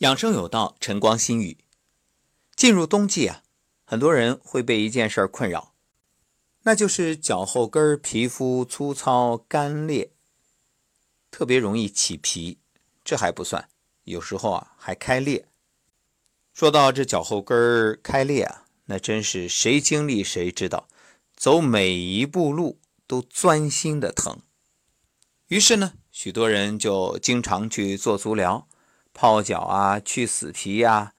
养生有道，晨光心语。进入冬季啊，很多人会被一件事困扰，那就是脚后跟皮肤粗糙干裂，特别容易起皮。这还不算，有时候啊还开裂。说到这脚后跟开裂啊，那真是谁经历谁知道，走每一步路都钻心的疼。于是呢，许多人就经常去做足疗。泡脚啊，去死皮呀，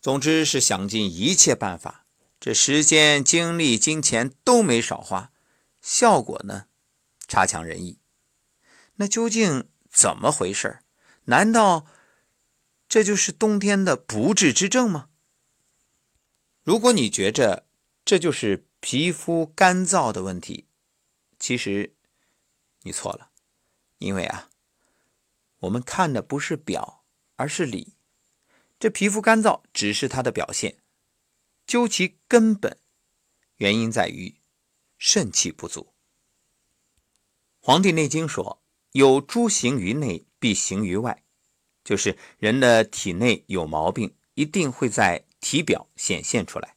总之是想尽一切办法，这时间、精力、金钱都没少花，效果呢，差强人意。那究竟怎么回事？难道这就是冬天的不治之症吗？如果你觉着这就是皮肤干燥的问题，其实你错了，因为啊，我们看的不是表。而是里，这皮肤干燥只是它的表现，究其根本，原因在于肾气不足。《黄帝内经》说：“有诸行于内，必行于外。”就是人的体内有毛病，一定会在体表显现出来。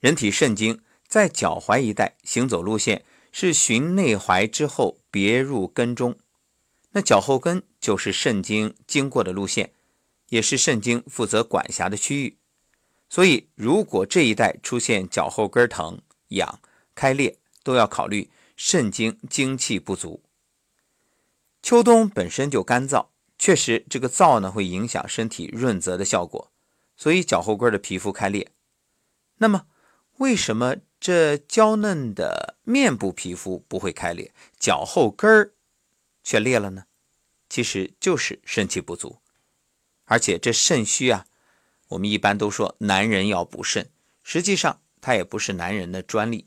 人体肾经在脚踝一带行走路线是循内踝之后别入根中。那脚后跟就是肾经经过的路线，也是肾经负责管辖的区域。所以，如果这一带出现脚后跟疼、痒、开裂，都要考虑肾经精气不足。秋冬本身就干燥，确实这个燥呢会影响身体润泽的效果，所以脚后跟的皮肤开裂。那么，为什么这娇嫩的面部皮肤不会开裂，脚后跟儿？却裂了呢，其实就是肾气不足，而且这肾虚啊，我们一般都说男人要补肾，实际上它也不是男人的专利，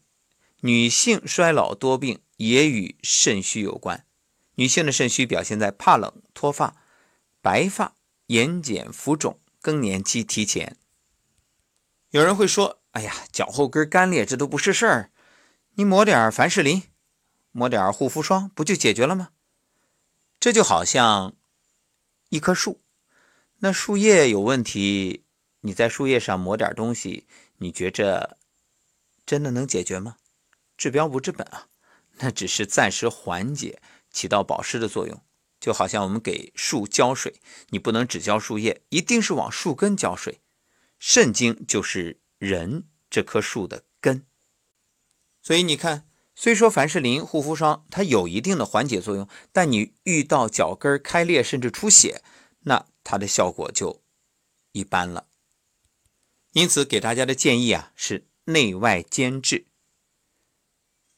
女性衰老多病也与肾虚有关。女性的肾虚表现在怕冷、脱发、白发、眼睑浮肿、更年期提前。有人会说：“哎呀，脚后跟干裂这都不是事儿，你抹点凡士林，抹点护肤霜，不就解决了吗？”这就好像一棵树，那树叶有问题，你在树叶上抹点东西，你觉着真的能解决吗？治标不治本啊，那只是暂时缓解，起到保湿的作用。就好像我们给树浇水，你不能只浇树叶，一定是往树根浇水。肾经就是人这棵树的根，所以你看。虽说凡士林护肤霜它有一定的缓解作用，但你遇到脚跟开裂甚至出血，那它的效果就一般了。因此给大家的建议啊是内外兼治。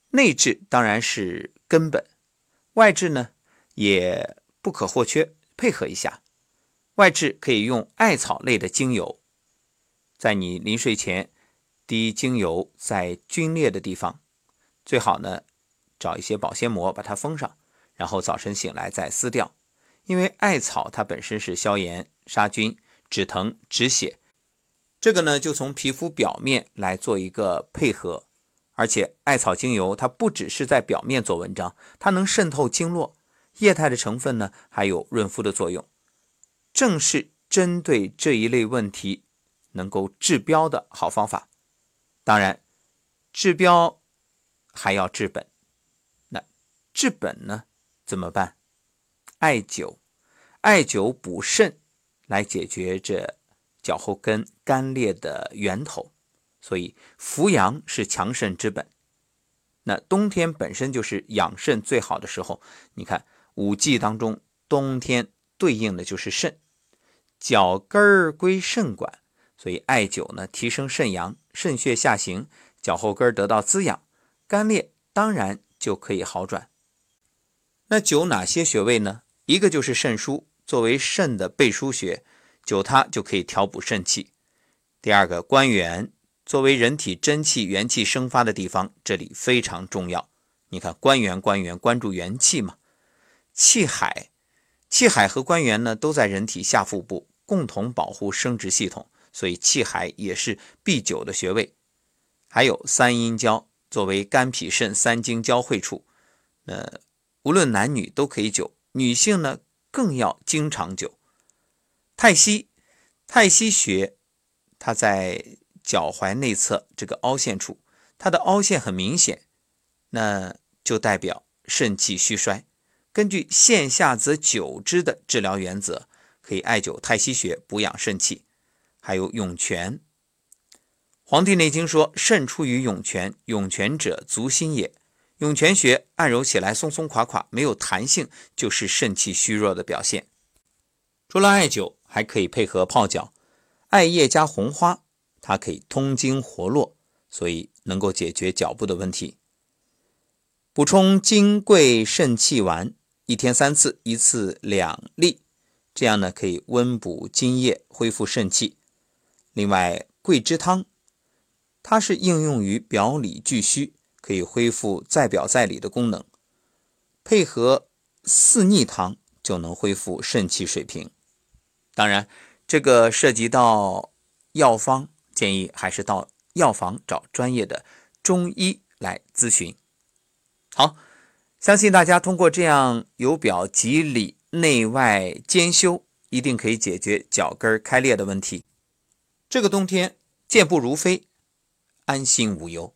内治当然是根本，外治呢也不可或缺，配合一下。外治可以用艾草类的精油，在你临睡前滴精油在皲裂的地方。最好呢，找一些保鲜膜把它封上，然后早晨醒来再撕掉。因为艾草它本身是消炎、杀菌、止疼、止血，这个呢就从皮肤表面来做一个配合。而且艾草精油它不只是在表面做文章，它能渗透经络，液态的成分呢还有润肤的作用，正是针对这一类问题能够治标的好方法。当然，治标。还要治本，那治本呢？怎么办？艾灸，艾灸补肾，来解决这脚后跟干裂的源头。所以扶阳是强肾之本。那冬天本身就是养肾最好的时候。你看五季当中，冬天对应的就是肾，脚跟儿归肾管，所以艾灸呢，提升肾阳，肾血下行，脚后跟得到滋养。干裂当然就可以好转。那灸哪些穴位呢？一个就是肾腧，作为肾的背腧穴，灸它就可以调补肾气。第二个关元，作为人体真气元气生发的地方，这里非常重要。你看关元，关元关注元气嘛。气海，气海和关元呢都在人体下腹部，共同保护生殖系统，所以气海也是必灸的穴位。还有三阴交。作为肝脾肾三经交汇处，那无论男女都可以灸，女性呢更要经常灸。太溪，太溪穴，它在脚踝内侧这个凹陷处，它的凹陷很明显，那就代表肾气虚衰。根据线下则久之的治疗原则，可以艾灸太溪穴补养肾气。还有涌泉，《黄帝内经》说：“肾出于涌泉，涌泉者足心也。”涌泉穴按揉起来松松垮垮，没有弹性，就是肾气虚弱的表现。除了艾灸，还可以配合泡脚，艾叶加红花，它可以通经活络，所以能够解决脚部的问题。补充金匮肾气丸，一天三次，一次两粒，这样呢可以温补津液，恢复肾气。另外，桂枝汤，它是应用于表里俱虚，可以恢复在表在里的功能。配合四逆汤，就能恢复肾气水平。当然，这个涉及到药方，建议还是到药房找专业的中医来咨询。好，相信大家通过这样由表及里、内外兼修，一定可以解决脚跟开裂的问题。这个冬天健步如飞，安心无忧。